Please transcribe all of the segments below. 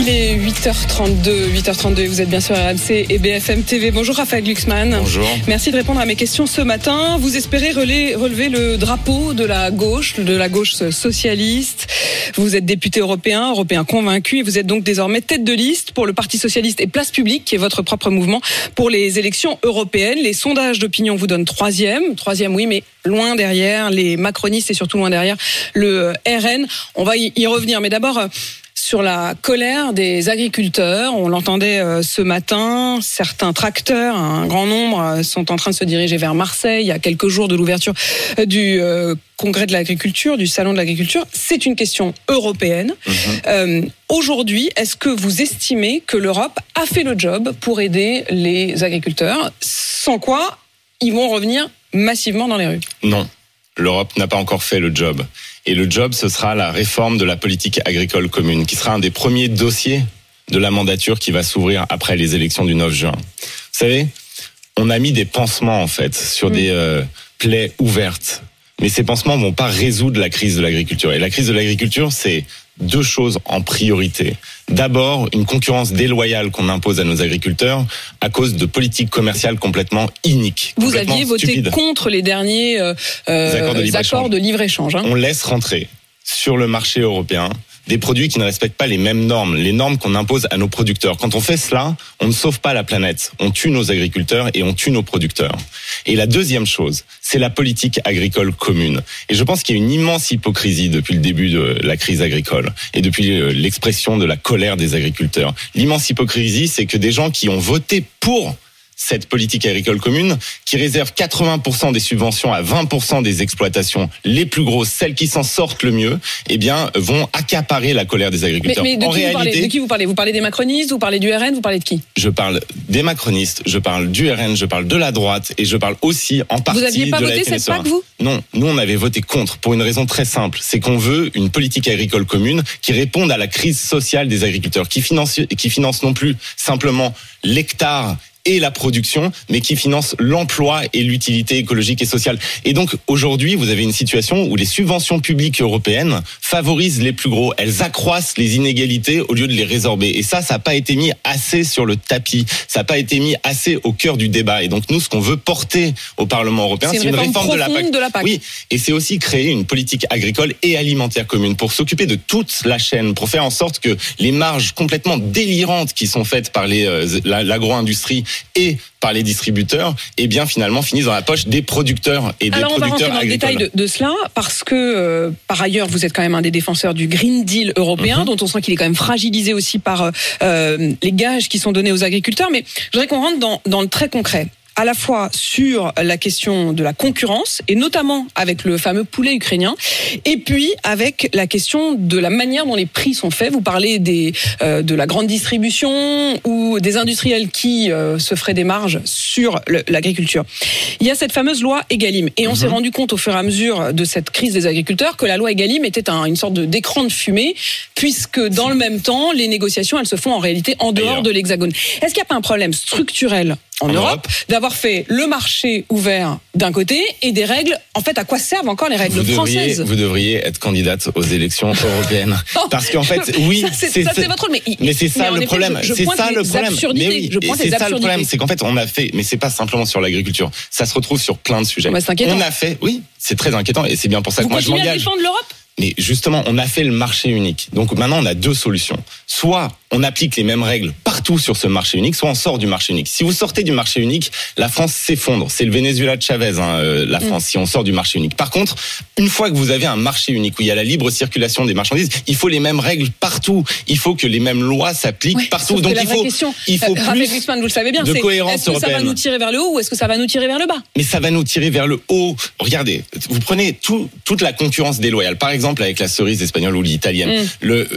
Il est 8h32, 8h32 et vous êtes bien sur RMC et BFM TV. Bonjour Raphaël Glucksmann. Bonjour. Merci de répondre à mes questions ce matin. Vous espérez relever, relever le drapeau de la gauche, de la gauche socialiste. Vous êtes député européen, européen convaincu et vous êtes donc désormais tête de liste pour le Parti socialiste et Place publique, qui est votre propre mouvement pour les élections européennes. Les sondages d'opinion vous donnent troisième, troisième oui, mais loin derrière les macronistes et surtout loin derrière le RN. On va y revenir, mais d'abord sur la colère des agriculteurs. On l'entendait euh, ce matin. Certains tracteurs, un grand nombre, euh, sont en train de se diriger vers Marseille. Il y a quelques jours de l'ouverture euh, du congrès de l'agriculture, du salon de l'agriculture. C'est une question européenne. Mhm. Aujourd'hui, est-ce que vous estimez que l'Europe a fait le job pour aider les agriculteurs, sans quoi ils vont revenir massivement dans les rues Non l'Europe n'a pas encore fait le job. Et le job, ce sera la réforme de la politique agricole commune, qui sera un des premiers dossiers de la mandature qui va s'ouvrir après les élections du 9 juin. Vous savez, on a mis des pansements en fait sur des euh, plaies ouvertes, mais ces pansements vont pas résoudre la crise de l'agriculture. Et la crise de l'agriculture, c'est deux choses en priorité. D'abord, une concurrence déloyale qu'on impose à nos agriculteurs à cause de politiques commerciales complètement iniques. Vous aviez voté contre les derniers euh, accords de livre-échange. Hein. On laisse rentrer sur le marché européen des produits qui ne respectent pas les mêmes normes, les normes qu'on impose à nos producteurs. Quand on fait cela, on ne sauve pas la planète, on tue nos agriculteurs et on tue nos producteurs. Et la deuxième chose, c'est la politique agricole commune. Et je pense qu'il y a une immense hypocrisie depuis le début de la crise agricole et depuis euh, l'expression de la colère des agriculteurs. L'immense hypocrisie, c'est que des gens qui ont voté pour cette politique agricole commune qui réserve 80% des subventions à 20% des exploitations les plus grosses, celles qui s'en sortent le mieux, eh bien, vont accaparer la colère des agriculteurs. Mais, de, qui vous parlez, de qui vous parlez? Vous parlez des macronistes, vous parlez du RN, vous parlez de qui? Je parle des macronistes, je parle du RN, je parle de la droite et je parle aussi en partie vous aviez pas de voté cette PAC, vous? Non, nous on avait voté contre pour une raison très simple, c'est qu'on veut une politique agricole commune qui réponde à la crise sociale des agriculteurs, qui finance, qui finance non plus simplement l'hectare et la production, mais qui finance l'emploi et l'utilité écologique et sociale. Et donc aujourd'hui, vous avez une situation où les subventions publiques européennes favorisent les plus gros. Elles accroissent les inégalités au lieu de les résorber. Et ça, ça n'a pas été mis assez sur le tapis. Ça n'a pas été mis assez au cœur du débat. Et donc nous, ce qu'on veut porter au Parlement européen, c'est une, réforme, de, la PAC. de la PAC. Oui, et c'est aussi créer une politique agricole et alimentaire commune pour s'occuper de toute la chaîne, pour faire en sorte que les marges complètement délirantes qui sont faites par les euh, l'agro-industrie et par les distributeurs, et eh bien finalement finissent dans la poche des producteurs et des Alors on va rentrer dans le détail de, cela parce que euh, par ailleurs vous êtes quand même un des défenseurs du Green Deal européen, mhm. dont on sent qu'il est quand même fragilisé aussi par euh, les gages qui sont donnés aux agriculteurs. Mais je voudrais qu'on rentre dans, dans le très concret à la fois sur la question de la concurrence, et notamment avec le fameux poulet ukrainien, et puis avec la question de la manière dont les prix sont faits. Vous parlez des, euh, de la grande distribution ou des industriels qui euh, se feraient des marges sur l'agriculture. Il y a cette fameuse loi Egalim, et on s'est mhm. rendu compte au fur et à mesure de cette crise des agriculteurs que la loi Egalim était un, une sorte d'écran de, fumée, puisque dans le même temps, les négociations, elles se font en réalité en dehors de l'Hexagone. Est-ce qu'il n'y a pas un problème structurel en, Europe, d'avoir fait le marché ouvert d'un côté et des règles. En fait, à quoi servent encore les règles vous françaises devriez, Vous devriez être candidate aux élections européennes. Oh, Parce qu'en fait, oui, c'est votre rôle. Mais, mais c'est ça le problème. C'est ça le problème. Mais oui, c'est ça le problème, c'est qu'en fait, on a fait, mais c'est pas simplement sur l'agriculture. Ça se retrouve sur plein de sujets. Bah, on a fait, oui, c'est très inquiétant et c'est bien pour ça que moi je m'engage. défendre l'Europe? Mais justement, on a fait le marché unique. Donc maintenant, on a deux solutions. Soit on applique les mêmes règles partout sur ce marché unique, soit on sort du marché unique. Si vous sortez du marché unique, la France s'effondre. C'est le Venezuela de Chavez, hein, euh, la France, si on sort du marché unique. Par contre, une fois que vous avez un marché unique où il y a la libre circulation des marchandises, il faut les mêmes règles partout. Il faut que les mêmes lois s'appliquent partout. Donc il faut, question, il faut euh, plus vous le savez bien, de cohérence Est-ce que ça va nous tirer vers le haut ou est-ce que ça va nous tirer vers le bas? Mais ça va nous tirer vers le haut. Regardez, vous prenez tout, toute la concurrence déloyale. Par exemple, avec la cerise espagnole ou l'italienne. Mm. Le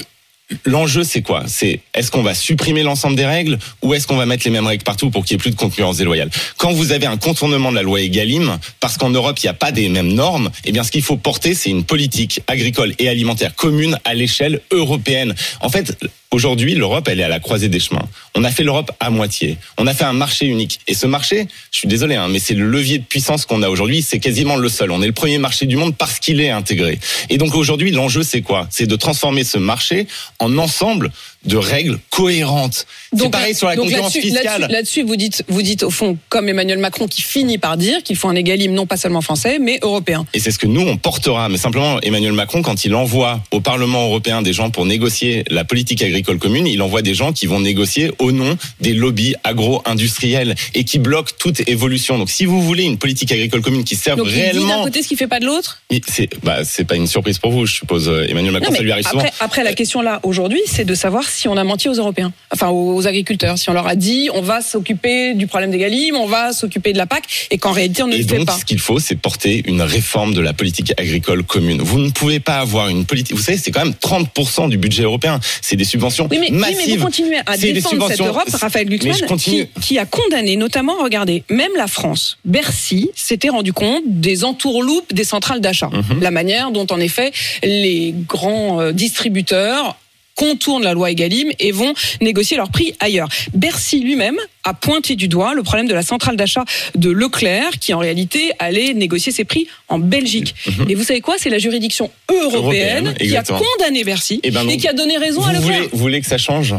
L'enjeu, c'est quoi? C'est est-ce qu'on va supprimer l'ensemble des règles ou est-ce qu'on va mettre les mêmes règles partout pour qu'il n'y ait plus de concurrence déloyale Quand vous avez un contournement de la loi Egalim, parce qu'en Europe, il n'y a pas des mêmes normes, eh bien, ce qu'il faut porter, c'est une politique agricole et alimentaire commune à l'échelle européenne. En fait, Aujourd'hui, l'Europe, elle est à la croisée des chemins. On a fait l'Europe à moitié. On a fait un marché unique. Et ce marché, je suis désolé, hein, mais c'est le levier de puissance qu'on a aujourd'hui. C'est quasiment le seul. On est le premier marché du monde parce qu'il est intégré. Et donc aujourd'hui, l'enjeu, c'est quoi? C'est de transformer ce marché en ensemble de règles cohérentes. C'est pareil sur la concurrence fiscale. Là-dessus, vous dites, vous dites au fond, comme Emmanuel Macron, qui finit par dire qu'il faut un égalim non pas seulement français, mais européen. Et c'est ce que nous on portera. Mais simplement, Emmanuel Macron, quand il envoie au Parlement européen des gens pour négocier la politique agricole commune, il envoie des gens qui vont négocier au nom des lobbies agro-industriels et qui bloquent toute évolution. Donc, si vous voulez une politique agricole commune qui serve Donc, réellement, d'un côté ce qui fait pas de l'autre? c'est bah c'est pas une surprise pour vous, je suppose. euh, Emmanuel Macron, Non, ça lui arrive après, souvent. après, la question là aujourd'hui, c'est de savoir si on a menti aux Européens, enfin aux agriculteurs, si on leur a dit on va s'occuper du problème des galimes, on va s'occuper de la PAC, et qu'en réalité on ne Et le fait pas. ce qu'il faut, c'est porter une réforme de la politique agricole commune. Vous ne pouvez pas avoir une politique. Vous savez, c'est quand même 30% du budget européen. C'est des subventions Oui mais, oui, massives. mais vous continuez à défendre cette Europe, Raphaël Glucksmann, qui a condamné, notamment, regardez, même la France, Bercy s'était rendu compte des entourloupes des centrales d'achat. Mhm. La manière dont, en effet, les grands euh, distributeurs contournent la loi Egalim et vont négocier leur prix ailleurs. Bercy lui-même a pointé du doigt le problème de la centrale d'achat de Leclerc qui en réalité allait négocier ses prix en Belgique. Et vous savez quoi? C'est la juridiction européenne, Mhm. Européenne, qui a condamné Bercy Eh ben et qui a donné raison Vous à Leclerc. voulez, vous voulez que ça change?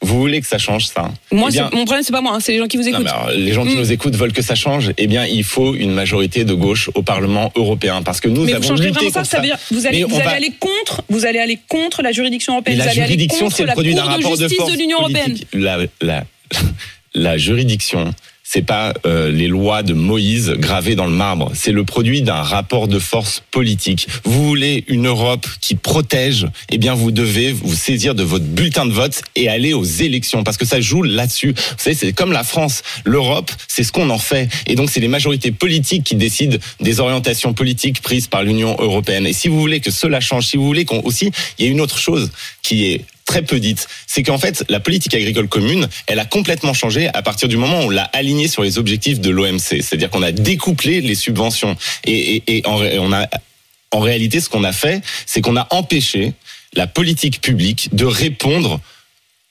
Vous voulez que ça change ça Moi, Eh bien, mon problème, c'est pas moi, hein, c'est les gens qui vous écoutent. alors, les gens qui Mm. nous écoutent veulent que ça change. Eh bien, il faut une majorité de gauche au Parlement européen, parce que nous mais vous avons changerez lutté ça, contre ça veut dire vous allez, vous va- aller contre, vous allez aller contre la juridiction Mais européenne, la vous allez juridiction, c'est le produit d'un rapport de de l'Union européenne. la, la juridiction, c'est pas euh, les lois de Moïse gravées dans le marbre. C'est le produit d'un rapport de force politique. Vous voulez une Europe qui protège Eh bien, vous devez vous saisir de votre bulletin de vote et aller aux élections, parce que ça joue là-dessus. Vous savez, c'est comme la France. L'Europe, c'est ce qu'on en fait. Et donc, c'est les majorités politiques qui décident des orientations politiques prises par l'Union européenne. Et si vous voulez que cela change, si vous voulez qu'on aussi, il y a une autre chose qui est très peu dite, c'est qu'en fait, la politique agricole commune, elle a complètement changé à partir du moment où on l'a alignée sur les objectifs de l'OMC. C'est-à-dire qu'on a découplé les subventions. Et, et, et on a, en réalité, ce qu'on a fait, c'est qu'on a empêché la politique publique de répondre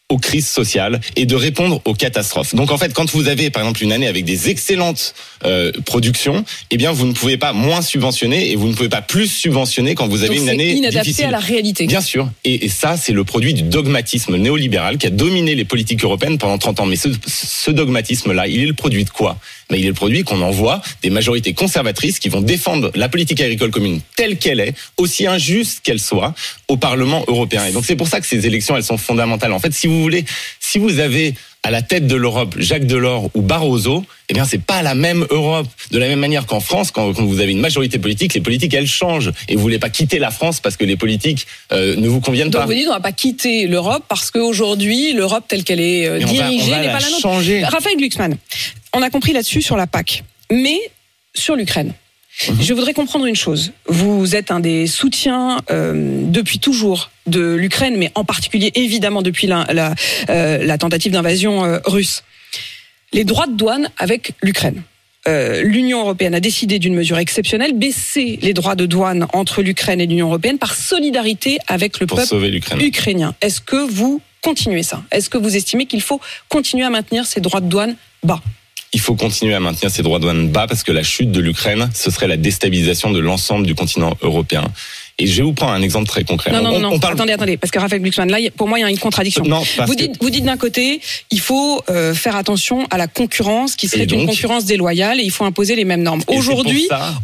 aux crises sociales et de répondre aux catastrophes. Donc en fait, quand vous avez par exemple une année avec des excellentes euh, productions, eh bien vous ne pouvez pas moins subventionner et vous ne pouvez pas plus subventionner quand vous avez Donc une année inadapté difficile. à la réalité. Bien sûr. Et, et ça, c'est le produit du dogmatisme néolibéral qui a dominé les politiques européennes pendant 30 ans. Mais ce, ce dogmatisme-là, il est le produit de quoi? Ben, Il est le produit qu'on envoie des majorités conservatrices qui vont défendre la politique agricole commune telle qu'elle est, aussi injuste qu'elle soit, au Parlement européen. Et donc c'est pour ça que ces élections, elles sont fondamentales. En fait, si vous voulez, si vous avez à la tête de l'Europe Jacques Delors ou Barroso, eh bien c'est pas la même Europe. De la même manière qu'en France, quand, quand vous avez une majorité politique, les politiques elles changent. Et vous voulez pas quitter la France parce que les politiques euh, ne vous conviennent Donc pas. vous dites on va pas quitter l'Europe parce qu'aujourd'hui l'Europe telle qu'elle est euh, dirigée n'est pas la nôtre. Raphaël Glucksmann, on a compris là-dessus sur la PAC, mais sur l'Ukraine. Mhm. Je voudrais comprendre une chose. Vous êtes un des soutiens euh, depuis toujours de l'Ukraine, mais en particulier évidemment depuis la, la, euh, la tentative d'invasion euh, russe. Les droits de douane avec l'Ukraine. L'Union européenne a décidé d'une mesure exceptionnelle, baisser les droits de douane entre l'Ukraine et l'Union européenne par solidarité avec le pour peuple ukrainien. Est-ce que vous continuez ça? Est-ce que vous estimez qu'il faut continuer à maintenir ces droits de douane bas? Il faut continuer à maintenir ces droits de douane bas parce que la chute de l'Ukraine, ce serait la déstabilisation de l'ensemble du continent européen. Et je vais vous prendre un exemple très concret. Non, On- non, on- non, on parle- attendez, attendez, parce que Raphaël Glucksmann, là, pour moi, il y a une contradiction. Non, Vous que- dites, vous dites d'un côté, il faut euh, faire attention à la concurrence, qui serait donc une concurrence déloyale, et il faut imposer les mêmes normes.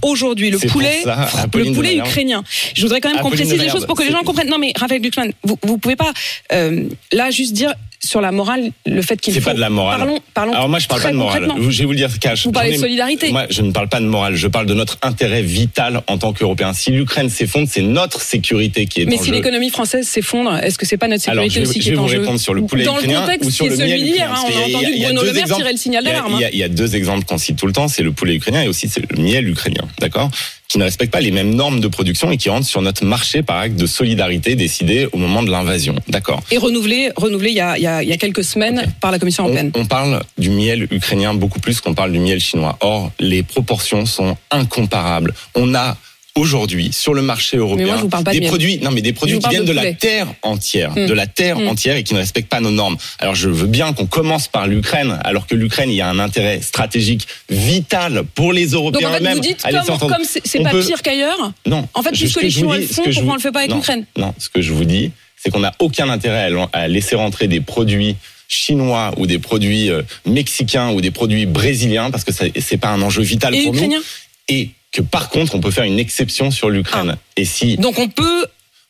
Aujourd'hui, le poulet, ça, le poulet ukrainien. Je voudrais quand même qu'on précise les choses pour que les gens comprennent. Non, mais Raphaël Glucksmann, vous, vous pouvez pas euh, là juste dire sur la morale le fait qu'il C'est faut. pas de la morale. Parlons, parlons. Alors moi je parle pas de morale. Je vais vous le dire cash. Vous parlez de solidarité. Moi je ne parle pas de morale. Je parle de notre intérêt vital en tant qu'Européens. Si l'Ukraine s'effondre, c'est notre sécurité qui est Mais en si jeu. l'économie française s'effondre, est-ce que c'est pas notre sécurité je vais, aussi je qui vais est en vous jeu répondre sur le poulet Dans ukrainien le contexte ou sur qui le est celui miel d'hier, ukrainien, hein, on a entendu Bruno Le Maire tirer le signal d'alarme. Il y a deux exemples qu'on cite tout le temps, c'est le poulet ukrainien et aussi c'est le miel ukrainien, d'accord? Qui ne respecte pas les mêmes normes de production et qui rentre sur notre marché par acte de solidarité décidé au moment de l'invasion, d'accord Et renouvelé, renouvelé il y a, il y a, quelques semaines par la Commission on, européenne. on parle du miel ukrainien beaucoup plus qu'on parle du miel chinois. Or, les proportions sont incomparables. On a aujourd'hui sur le marché européen moi, je vous parle pas de des produits non mais des produits qui viennent de de, la terre entière de la terre entière et qui ne respectent pas nos normes. Alors je veux bien qu'on commence par l'Ukraine alors que l'Ukraine il y a un intérêt stratégique vital pour les Donc Européens en fait, eux-mêmes. vous dites, laisser comme c'est pas peut- pire qu'ailleurs, non. En fait, Je- ce que les Chinois dis- font, pourquoi vous- on le fait pas avec l'Ukraine. non ce que je vous dis c'est qu'on n'a aucun intérêt à, laisser rentrer des produits chinois ou des produits euh, mexicains ou des produits brésiliens parce que c'est pas un enjeu vital Et pour nous. ukrainien et que par contre on peut faire une exception sur l'Ukraine. Et si Donc on peut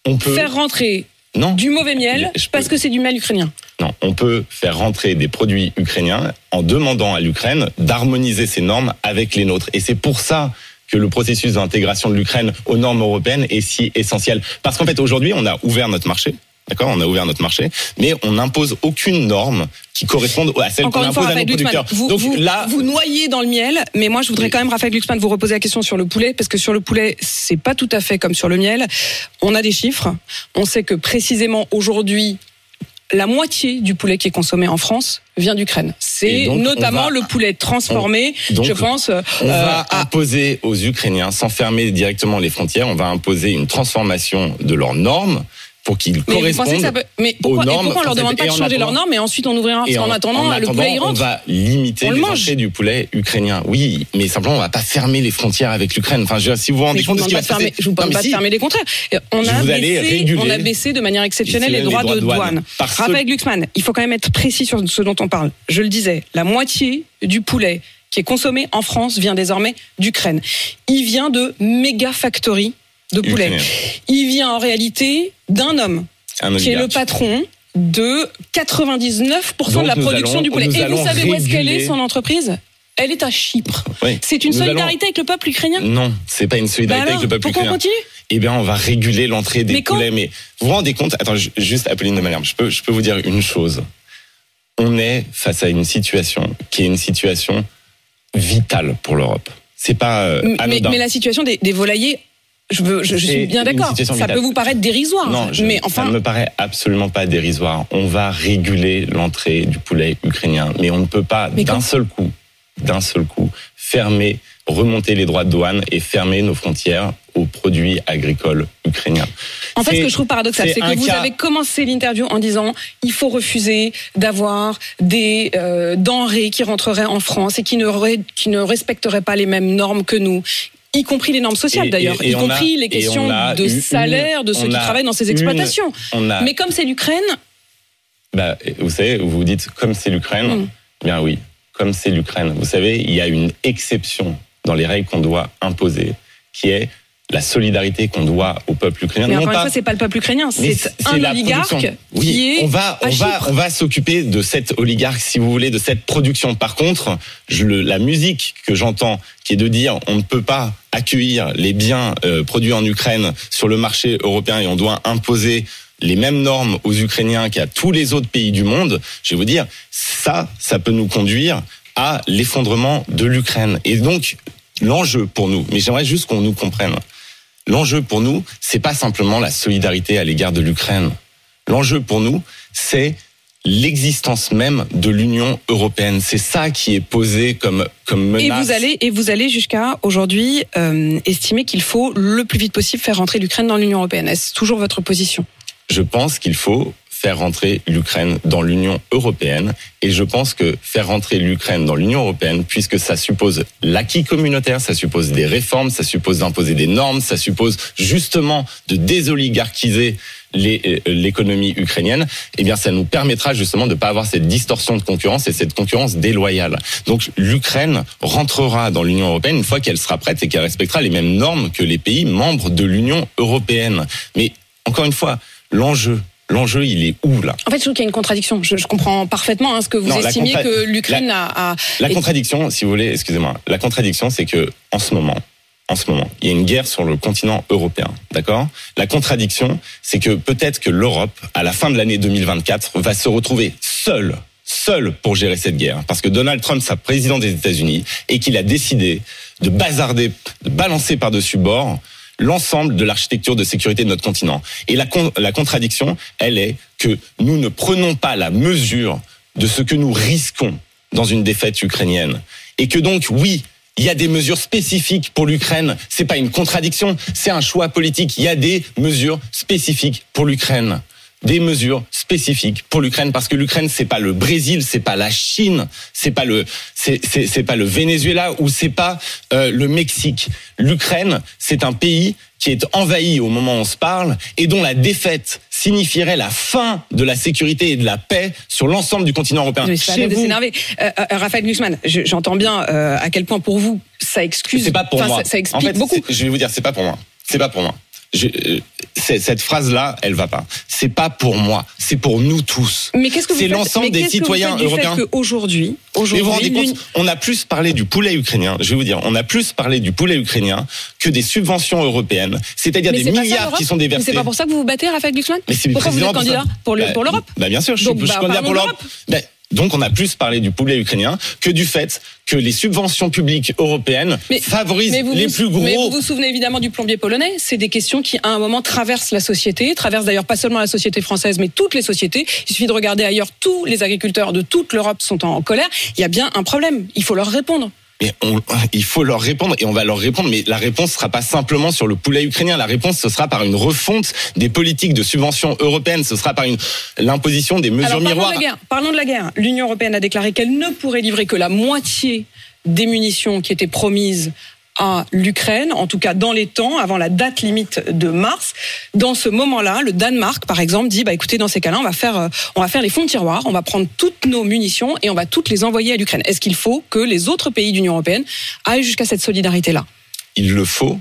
on peut Ah. faire rentrer non. du mauvais miel Je parce que c'est du miel ukrainien. non on peut faire rentrer des produits ukrainiens en demandant à l'Ukraine d'harmoniser ses normes avec les nôtres. Et c'est pour ça que le processus d'intégration de l'Ukraine aux normes européennes est si essentiel. Parce qu'en fait aujourd'hui on a ouvert notre marché D'accord, on a ouvert notre marché, mais on n'impose aucune norme qui corresponde à celle qu'on impose à nos producteurs. vous, Donc vous, là, vous noyez dans le miel, mais moi je voudrais quand même, Raphaël Glucksmann, vous reposer la question sur le poulet, parce que sur le poulet, c'est pas tout à fait comme sur le miel. On a des chiffres. On sait que précisément aujourd'hui, la moitié du poulet qui est consommé en France vient d'Ukraine. C'est notamment va- le poulet transformé, donc, je pense. On euh, va à- imposer aux Ukrainiens, sans fermer directement les frontières, on va imposer une transformation de leurs normes pour qu'ils correspondent. ça peut... Mais pourquoi, aux et normes pourquoi on leur demande pas Et de changer leurs normes et ensuite on ouvrira Et en, attendant, en le poulet on va limiter On le les entrées du poulet ukrainien. Oui, mais simplement, on va pas fermer les frontières avec l'Ukraine. Enfin, je veux dire, si vous vous rendez compte de ce qui pas va se fermer, passer. je vous mais pas de fermer les contraires. Et On a, baissé, on a baissé de manière exceptionnelle les les droits de douane. Parce que- Raphaël Glucksmann, il faut quand même être précis sur ce dont on parle. Je le disais, la moitié du poulet qui est consommé en France vient désormais d'Ukraine. Il vient de méga factory de poulet. Il vient en réalité d'un homme Un qui est le patron de 99% Donc de la production allons- du poulet. Et vous savez où est-ce qu'elle est, son entreprise? Elle est à Chypre. Oui. C'est une Nous allons- solidarité avec le peuple ukrainien? Non, c'est pas une Bah solidarité alors, avec le peuple pourquoi on ukrainien. continue? Eh bien, on va réguler l'entrée des Mais poulets. Mais vous vous rendez compte Attends, ju- juste Apolline de Malherbe, je peux, je peux vous dire une chose. On est face à une situation qui est une situation vitale pour l'Europe. C'est pas euh, mais la situation des, des volaillers, je, veux, je, je C'est suis bien d'accord. Ça peut vous paraître dérisoire. Non, je- mais ça enfin, ne me paraît absolument pas dérisoire. On va réguler l'entrée du poulet ukrainien, mais on ne peut pas d'un seul coup, d'un seul coup, fermer, remonter les droits de douane et fermer nos frontières aux produits agricoles ukrainiens. en fait, ce que je trouve paradoxal, c'est que vous cas- avez commencé l'interview en disant il faut refuser d'avoir des euh, denrées qui rentreraient en France et qui ne, ré- qui ne respecteraient pas les mêmes normes que nous. Y compris les normes sociales d'ailleurs, y a- compris les questions de une- salaire de ceux qui travaillent dans ces exploitations. A, Mais comme c'est l'Ukraine, bah, vous savez, vous vous dites comme c'est l'Ukraine. Mm. Bien oui, comme c'est l'Ukraine. Vous savez, il y a une exception dans les règles qu'on doit imposer, qui est la solidarité qu'on doit au peuple ukrainien. mais Non encore une pas- fois, c'est pas le peuple ukrainien, c'est un oligarque qui est on va, à on va, Chypre. on va s'occuper de cet oligarque, si vous voulez, de cette production. Par contre, je le, la musique que j'entends, qui est de dire on ne peut pas accueillir les biens euh, produits en Ukraine sur le marché européen et on doit imposer les mêmes normes aux Ukrainiens qu'à tous les autres pays du monde, je vais vous dire, ça, ça peut nous conduire à l'effondrement de l'Ukraine. Et donc, l'enjeu pour nous, mais j'aimerais juste qu'on nous comprenne, L'enjeu pour nous, c'est pas simplement la solidarité à l'égard de l'Ukraine. L'enjeu pour nous, c'est l'existence même de l'Union européenne. C'est ça qui est posé comme comme Et menace. vous allez et vous allez jusqu'à aujourd'hui euh, estimer qu'il faut le plus vite possible faire rentrer l'Ukraine dans l'Union européenne. Est-ce toujours votre position? Je pense qu'il faut faire rentrer l'Ukraine dans l'Union européenne et je pense que faire rentrer l'Ukraine dans l'Union européenne puisque ça suppose l'acquis communautaire, ça suppose des réformes, ça suppose d'imposer des normes, ça suppose justement de désoligarchiser euh, l'économie ukrainienne, eh bien ça nous permettra justement de ne pas avoir cette distorsion de concurrence et cette concurrence déloyale. Donc l'Ukraine rentrera dans l'Union européenne une fois qu'elle sera prête et qu'elle respectera les mêmes normes que les pays membres de l'Union européenne. Mais encore une fois, l'enjeu L'enjeu, il est où là? En fait, je trouve qu'il y a une contradiction. Je, je comprends parfaitement hein, ce que vous Non, contra- que l'Ukraine a, a- La contradiction, si vous voulez, excusez-moi, la contradiction, c'est que en ce moment, en ce moment, il y a une guerre sur le continent européen, d'accord? La contradiction, c'est que peut-être que l'Europe, à la fin de l'année 2024, va se retrouver seule, seule pour gérer cette guerre, parce que Donald Trump, sera président des États-Unis, et qu'il a décidé de bazarder, de balancer par-dessus bord l'ensemble de l'architecture de sécurité de notre continent. Et la, la contradiction, elle est que nous ne prenons pas la mesure de ce que nous risquons dans une défaite ukrainienne. Et que donc, oui, il y a des mesures spécifiques pour l'Ukraine. C'est pas une contradiction, c'est un choix politique. Il y a des mesures spécifiques pour l'Ukraine des mesures spécifiques pour l'Ukraine parce que l'Ukraine c'est pas le Brésil, c'est pas la Chine, c'est pas le c'est c'est pas le Venezuela ou c'est pas euh, le Mexique. L'Ukraine, c'est un pays qui est envahi au moment où on se parle et dont la défaite signifierait la fin de la sécurité et de la paix sur l'ensemble du continent européen. Mais Chez vous, euh, euh, Raphaël Glucksmann, j'entends bien euh, à quel point pour vous ça excuse. C'est pas pour moi. Ça, ça explique en fait, beaucoup. Je vais vous dire, c'est pas pour moi. C'est pas pour moi. Je, euh, cette phrase-là, elle va pas. C'est pas pour moi, c'est pour nous tous. Mais qu'est-ce que C'est l'ensemble des citoyens européens. Aujourd'hui, aujourd'hui, vous vous rendez compte, on a plus parlé du poulet ukrainien. Je vais vous dire, on a plus parlé du poulet ukrainien que des subventions européennes, c'est-à-dire des milliards qui sont déversés. C'est pas pour ça que vous vous battez, Raphaël Glucksmann? Mais c'est Pourquoi vous êtes candidat pour bah, l'Europe? bah, Bien sûr, je Donc, suis, bah, candidat pour l'Europe. Donc on a plus parlé du poulet ukrainien que du fait que les subventions publiques européennes favorisent les plus gros. Mais vous vous souvenez évidemment du plombier polonais. C'est des questions qui à un moment traversent la société, traversent d'ailleurs pas seulement la société française, mais toutes les sociétés. Il suffit de regarder ailleurs. Tous les agriculteurs de toute l'Europe sont en colère. Il y a bien un problème. Il faut leur répondre. Mais on, il faut leur répondre et on va leur répondre. Mais la réponse sera pas simplement sur le poulet ukrainien. La réponse ce sera par une refonte des politiques de subvention européennes. Ce sera par une l'imposition des mesures Alors, miroirs. Parlons de la guerre. Parlons de la guerre. L'Union européenne a déclaré qu'elle ne pourrait livrer que la moitié des munitions qui étaient promises à l'Ukraine, en tout cas dans les temps, avant la date limite de mars. Dans ce moment-là, le Danemark, par exemple, dit bah écoutez, dans ces cas-là, on va faire, euh, on va faire les fonds de tiroir, on va prendre toutes nos munitions et on va toutes les envoyer à l'Ukraine. Est-ce qu'il faut que les autres pays de l'Union européenne aillent jusqu'à cette solidarité-là? Il le faut.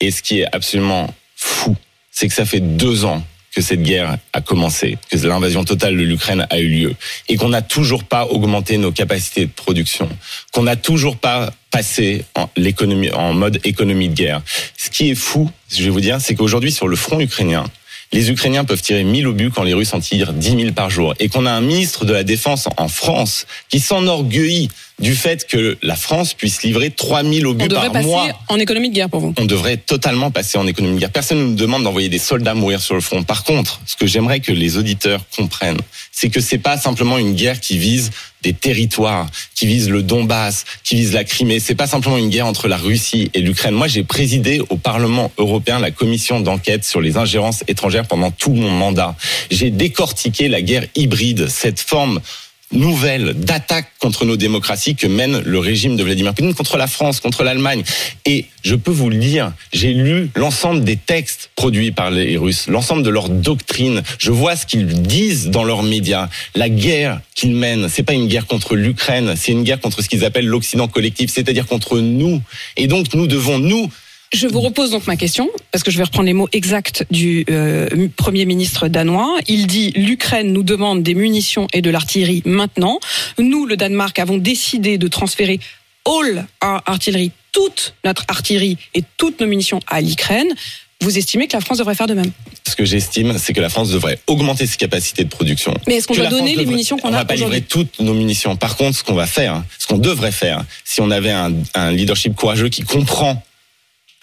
Et ce qui est absolument fou, c'est que ça fait deux ans que cette guerre a commencé, que l'invasion totale de l'Ukraine a eu lieu, et qu'on n'a toujours pas augmenté nos capacités de production, qu'on n'a toujours pas passé en, l'économie, en mode économie de guerre. Ce qui est fou, je vais vous dire, c'est qu'aujourd'hui sur le front ukrainien, les Ukrainiens peuvent tirer 1000 obus quand les Russes en tirent 10 000 par jour. Et qu'on a un ministre de la Défense en France qui s'enorgueillit du fait que la France puisse livrer 3000 obus par mois. On devrait passer en économie de guerre pour vous. On devrait totalement passer en économie de guerre. Personne ne nous demande d'envoyer des soldats mourir sur le front. Par contre, ce que j'aimerais que les auditeurs comprennent, c'est que c'est pas simplement une guerre qui vise des territoires, qui vise le Donbass, qui vise la Crimée. C'est pas simplement une guerre entre la Russie et l'Ukraine. Moi, j'ai présidé au Parlement européen la commission d'enquête sur les ingérences étrangères pendant tout mon mandat. J'ai décortiqué la guerre hybride, cette forme nouvelle d'attaque contre nos démocraties que mène le régime de Vladimir Poutine contre la France, contre l'Allemagne. Et je peux vous le dire, j'ai lu l'ensemble des textes produits par les Russes, l'ensemble de leur doctrine. Je vois ce qu'ils disent dans leurs médias. La guerre qu'ils mènent, c'est pas une guerre contre l'Ukraine, c'est une guerre contre ce qu'ils appellent l'Occident collectif, c'est-à-dire contre nous. Et donc nous devons nous je vous repose donc ma question, parce que je vais reprendre les mots exacts du euh, Premier ministre danois. Il dit l'Ukraine nous demande des munitions et de l'artillerie maintenant. Nous, le Danemark, avons décidé de transférer all our artillerie, toute notre artillerie et toutes nos munitions à l'Ukraine. Vous estimez que la France devrait faire de même? Ce que j'estime, c'est que la France devrait augmenter ses capacités de production. Mais est-ce qu'on doit donner les munitions qu'on a On va pas livrer toutes nos munitions. Par contre, ce qu'on va faire, ce qu'on devrait faire, si on avait un, un leadership courageux qui comprend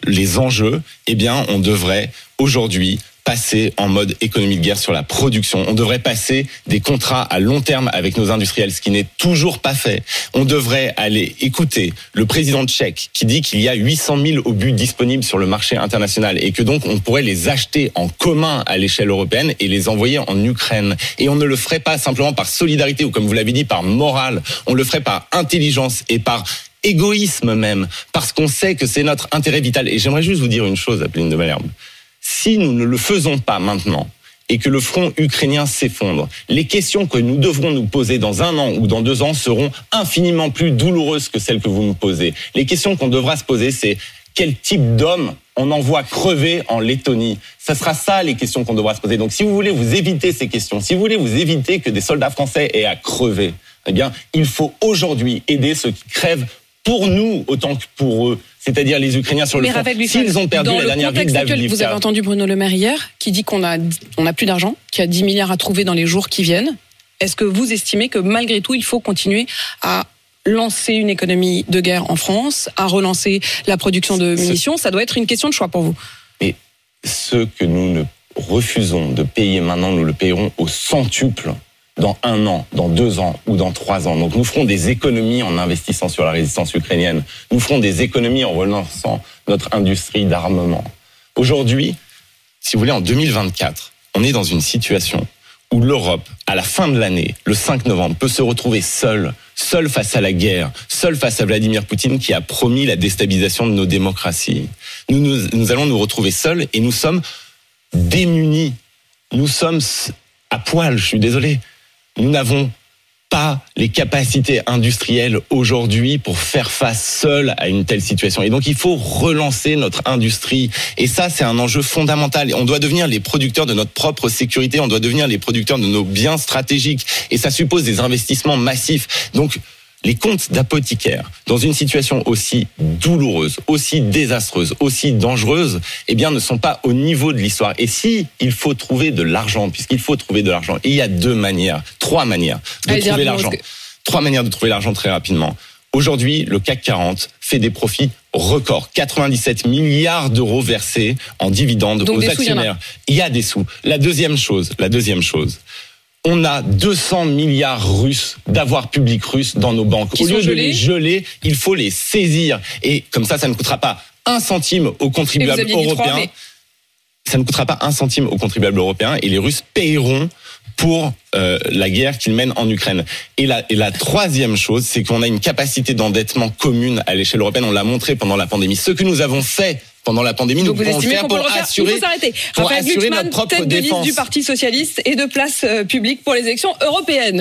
les enjeux, eh bien, on devrait aujourd'hui passer en mode économie de guerre sur la production. On devrait passer des contrats à long terme avec nos industriels, ce qui n'est toujours pas fait. On devrait aller écouter le président tchèque qui dit qu'il y a 800 000 obus disponibles sur le marché international et que donc on pourrait les acheter en commun à l'échelle européenne et les envoyer en Ukraine. Et on ne le ferait pas simplement par solidarité ou comme vous l'avez dit par morale. On le ferait par intelligence et par égoïsme même, parce qu'on sait que c'est notre intérêt vital. Et j'aimerais juste vous dire une chose, Appeline de Malherbe. Si nous ne le faisons pas maintenant, et que le front ukrainien s'effondre, les questions que nous devrons nous poser dans un an ou dans deux ans seront infiniment plus douloureuses que celles que vous nous posez. Les questions qu'on devra se poser, c'est quel type d'homme on envoie crever en Lettonie? Ce sera ça les questions qu'on devra se poser. Donc si vous voulez vous éviter ces questions, si vous voulez vous éviter que des soldats français aient à crever, eh bien, il faut aujourd'hui aider ceux qui crèvent pour nous autant que pour eux, c'est-à-dire les Ukrainiens sur le front. S'ils ont perdu la dernière ville d'Avdivka. Vous avez entendu Bruno Le Maire hier qui dit qu'on a, on a plus d'argent, qu'il y a 10 milliards à trouver dans les jours qui viennent. Est-ce que vous estimez que malgré tout, il faut continuer à lancer une économie de guerre en France, à relancer la production de munitions? Ça doit être une question de choix pour vous. Mais ce que nous ne refusons de payer maintenant, nous le payerons au centuple dans un an, dans deux ans ou dans trois ans. Donc nous ferons des économies en investissant sur la résistance ukrainienne. Nous ferons des économies en relançant notre industrie d'armement. Aujourd'hui, si vous voulez, en 2024, on est dans une situation où l'Europe, à la fin de l'année, le 5 novembre, peut se retrouver seule, seule face à la guerre, seule face à Vladimir Poutine qui a promis la déstabilisation de nos démocraties. Nous, nous, allons nous retrouver seuls et nous sommes démunis. Nous sommes à poil, je suis désolé. Nous n'avons pas les capacités industrielles aujourd'hui pour faire face seul à une telle situation. Et donc il faut relancer notre industrie. Et ça, c'est un enjeu fondamental. On doit devenir les producteurs de notre propre sécurité, on doit devenir les producteurs de nos biens stratégiques. Et ça suppose des investissements massifs. Donc les comptes d'apothicaires, dans une situation aussi douloureuse, aussi désastreuse, aussi dangereuse, eh bien, ne sont pas au niveau de l'histoire. Et si il faut trouver de l'argent, puisqu'il faut trouver de l'argent, il y a deux manières, trois manières de Allez, trouver l'argent. Trois manières de trouver l'argent très rapidement. Aujourd'hui, le CAC 40 fait des profits records. 97 milliards d'euros versés en dividendes Donc aux sous, il y actionnaires. Il y a des sous. La deuxième chose, la deuxième chose. On a 200 milliards russes d'avoirs publics russes dans nos banques. Qui Au lieu de les geler, il faut les saisir. Et comme ça, ça ne coûtera pas un centime aux contribuables européens. mais Ça ne coûtera pas un centime aux contribuables européens et les Russes paieront pour euh, la guerre qu'ils mènent en Ukraine. Et la, et la troisième chose, c'est qu'on a une capacité d'endettement commune à l'échelle européenne. On l'a montré pendant la pandémie. Ce que nous avons fait pendant la pandémie, donc nous vous estimez faire qu'on peut pour le refaire. assurer Il faut s'arrêter. Raphaël Glucksmann, tête de liste du Parti socialiste et de place euh, publique pour les élections européennes.